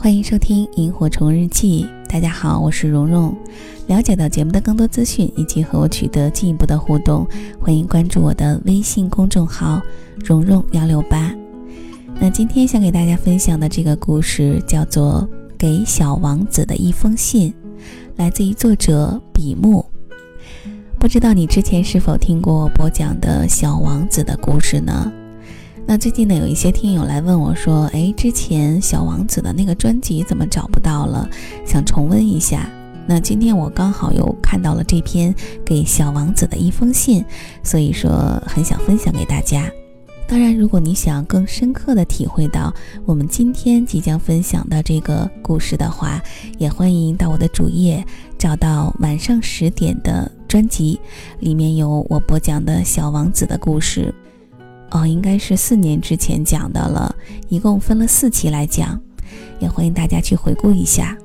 欢迎收听《萤火虫日记》。大家好，我是蓉蓉。了解到节目的更多资讯以及和我取得进一步的互动，欢迎关注我的微信公众号“蓉蓉幺六八”。那今天想给大家分享的这个故事叫做《给小王子的一封信》，来自于作者笔木。不知道你之前是否听过我播讲的小王子的故事呢？那最近呢，有一些听友来问我说：“哎，之前小王子的那个专辑怎么找不到了？想重温一下。”那今天我刚好又看到了这篇给小王子的一封信，所以说很想分享给大家。当然，如果你想更深刻的体会到我们今天即将分享的这个故事的话，也欢迎到我的主页找到晚上十点的专辑，里面有我播讲的小王子的故事。哦，应该是四年之前讲的了，一共分了四期来讲，也欢迎大家去回顾一下。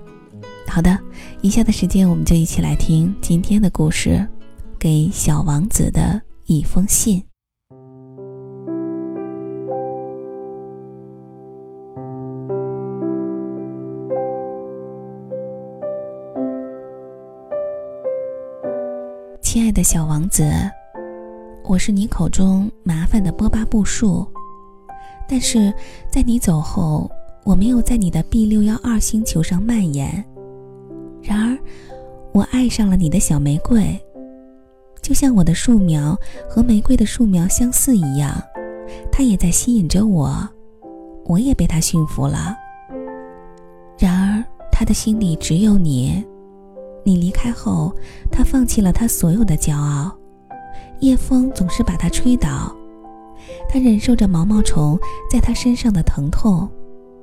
好的，以下的时间我们就一起来听今天的故事，给小王子的一封信。亲爱的小王子。我是你口中麻烦的波巴布树，但是在你走后，我没有在你的 B 六幺二星球上蔓延。然而，我爱上了你的小玫瑰，就像我的树苗和玫瑰的树苗相似一样，它也在吸引着我，我也被它驯服了。然而，他的心里只有你，你离开后，他放弃了他所有的骄傲。夜风总是把它吹倒，他忍受着毛毛虫在他身上的疼痛，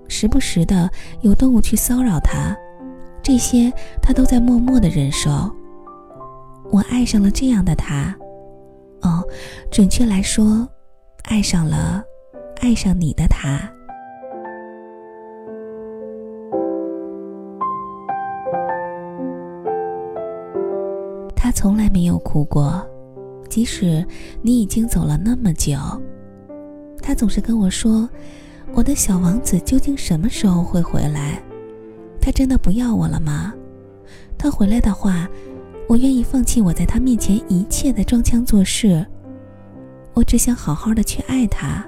时不时的有动物去骚扰他，这些他都在默默的忍受。我爱上了这样的他，哦，准确来说，爱上了爱上你的他。他从来没有哭过。即使你已经走了那么久，他总是跟我说：“我的小王子究竟什么时候会回来？他真的不要我了吗？他回来的话，我愿意放弃我在他面前一切的装腔作势。我只想好好的去爱他。”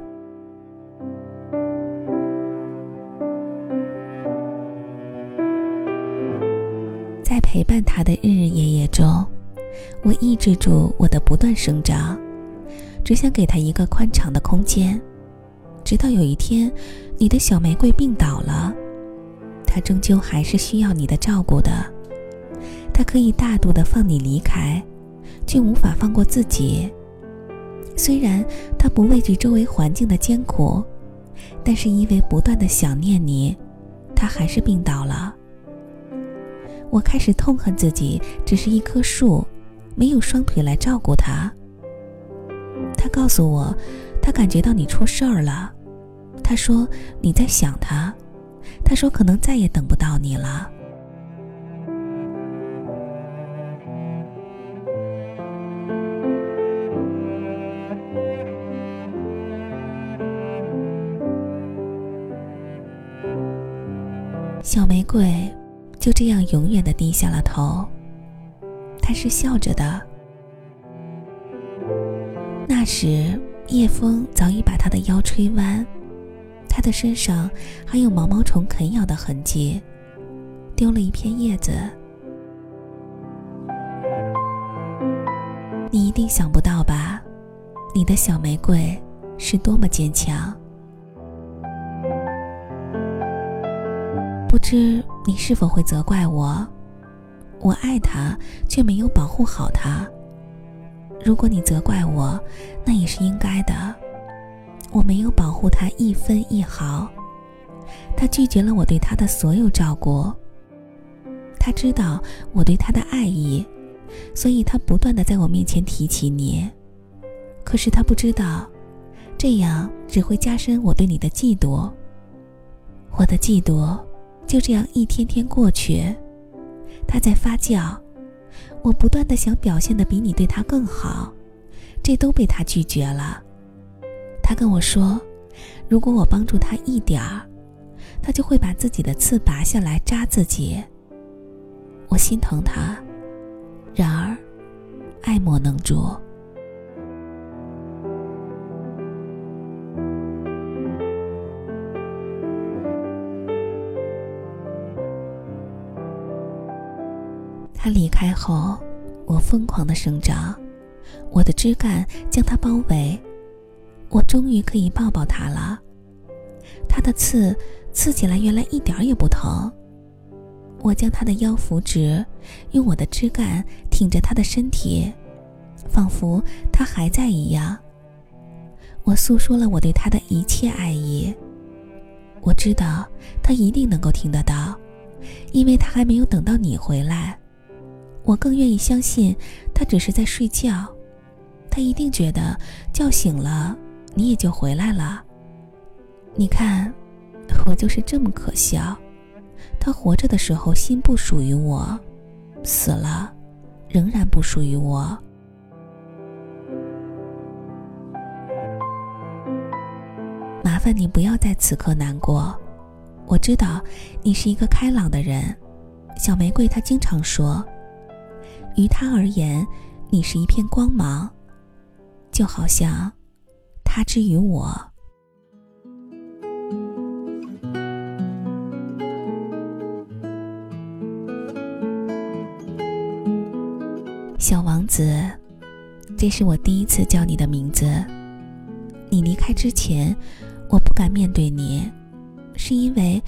在陪伴他的日日。我抑制住我的不断生长，只想给他一个宽敞的空间。直到有一天，你的小玫瑰病倒了，它终究还是需要你的照顾的。它可以大度的放你离开，却无法放过自己。虽然它不畏惧周围环境的艰苦，但是因为不断的想念你，它还是病倒了。我开始痛恨自己，只是一棵树。没有双腿来照顾他。他告诉我，他感觉到你出事儿了。他说你在想他。他说可能再也等不到你了。小玫瑰就这样永远的低下了头。他是笑着的。那时，夜风早已把他的腰吹弯，他的身上还有毛毛虫啃咬的痕迹，丢了一片叶子。你一定想不到吧？你的小玫瑰是多么坚强。不知你是否会责怪我？我爱他，却没有保护好他。如果你责怪我，那也是应该的。我没有保护他一分一毫，他拒绝了我对他的所有照顾。他知道我对他的爱意，所以他不断的在我面前提起你。可是他不知道，这样只会加深我对你的嫉妒。我的嫉妒就这样一天天过去。他在发酵，我不断的想表现的比你对他更好，这都被他拒绝了。他跟我说，如果我帮助他一点儿，他就会把自己的刺拔下来扎自己。我心疼他，然而爱莫能助。他离开后，我疯狂的生长，我的枝干将他包围，我终于可以抱抱他了。他的刺刺起来，原来一点也不疼。我将他的腰扶直，用我的枝干挺着他的身体，仿佛他还在一样。我诉说了我对他的一切爱意。我知道他一定能够听得到，因为他还没有等到你回来。我更愿意相信，他只是在睡觉。他一定觉得叫醒了，你也就回来了。你看，我就是这么可笑。他活着的时候心不属于我，死了，仍然不属于我。麻烦你不要在此刻难过。我知道你是一个开朗的人。小玫瑰她经常说。于他而言，你是一片光芒，就好像他之于我。小王子，这是我第一次叫你的名字。你离开之前，我不敢面对你，是因为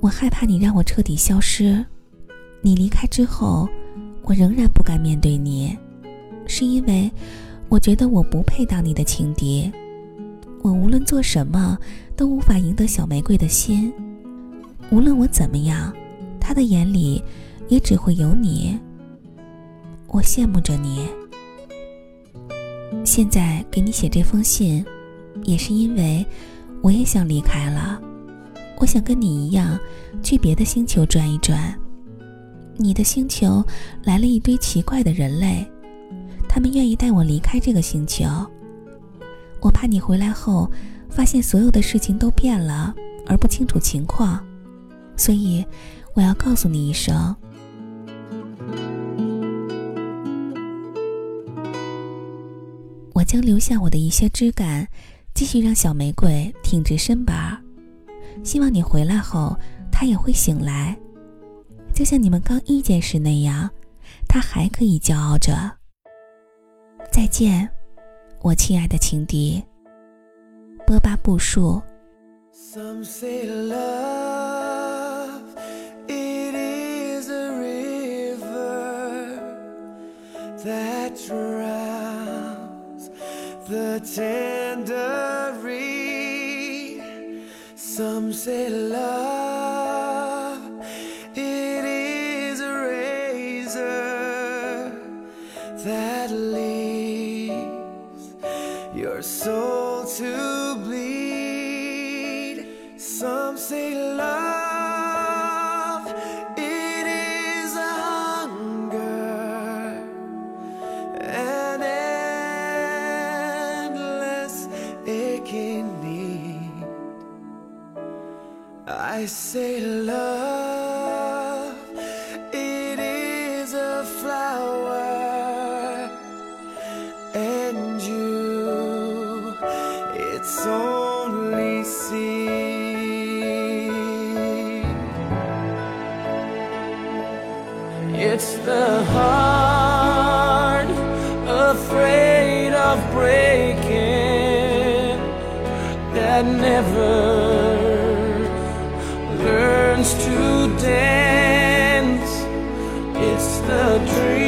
我害怕你让我彻底消失。你离开之后。我仍然不敢面对你，是因为我觉得我不配当你的情敌。我无论做什么都无法赢得小玫瑰的心。无论我怎么样，他的眼里也只会有你。我羡慕着你。现在给你写这封信，也是因为我也想离开了。我想跟你一样，去别的星球转一转。你的星球来了一堆奇怪的人类，他们愿意带我离开这个星球。我怕你回来后发现所有的事情都变了，而不清楚情况，所以我要告诉你一声。我将留下我的一些枝干，继续让小玫瑰挺直身板。希望你回来后，它也会醒来。就像你们刚遇见时那样，他还可以骄傲着。再见，我亲爱的情敌。波巴布树。your I say love, it is a flower, and you its only seed. It's the heart afraid of breaking that never dream